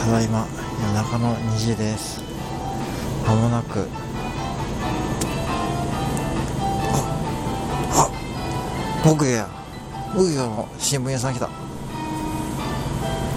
ただいま夜中の2時です。まもなく。ああ僕や。僕やの新聞屋さん来た。